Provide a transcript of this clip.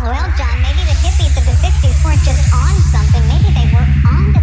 Well, John, maybe the hippies of the 60s weren't just on something. Maybe they were on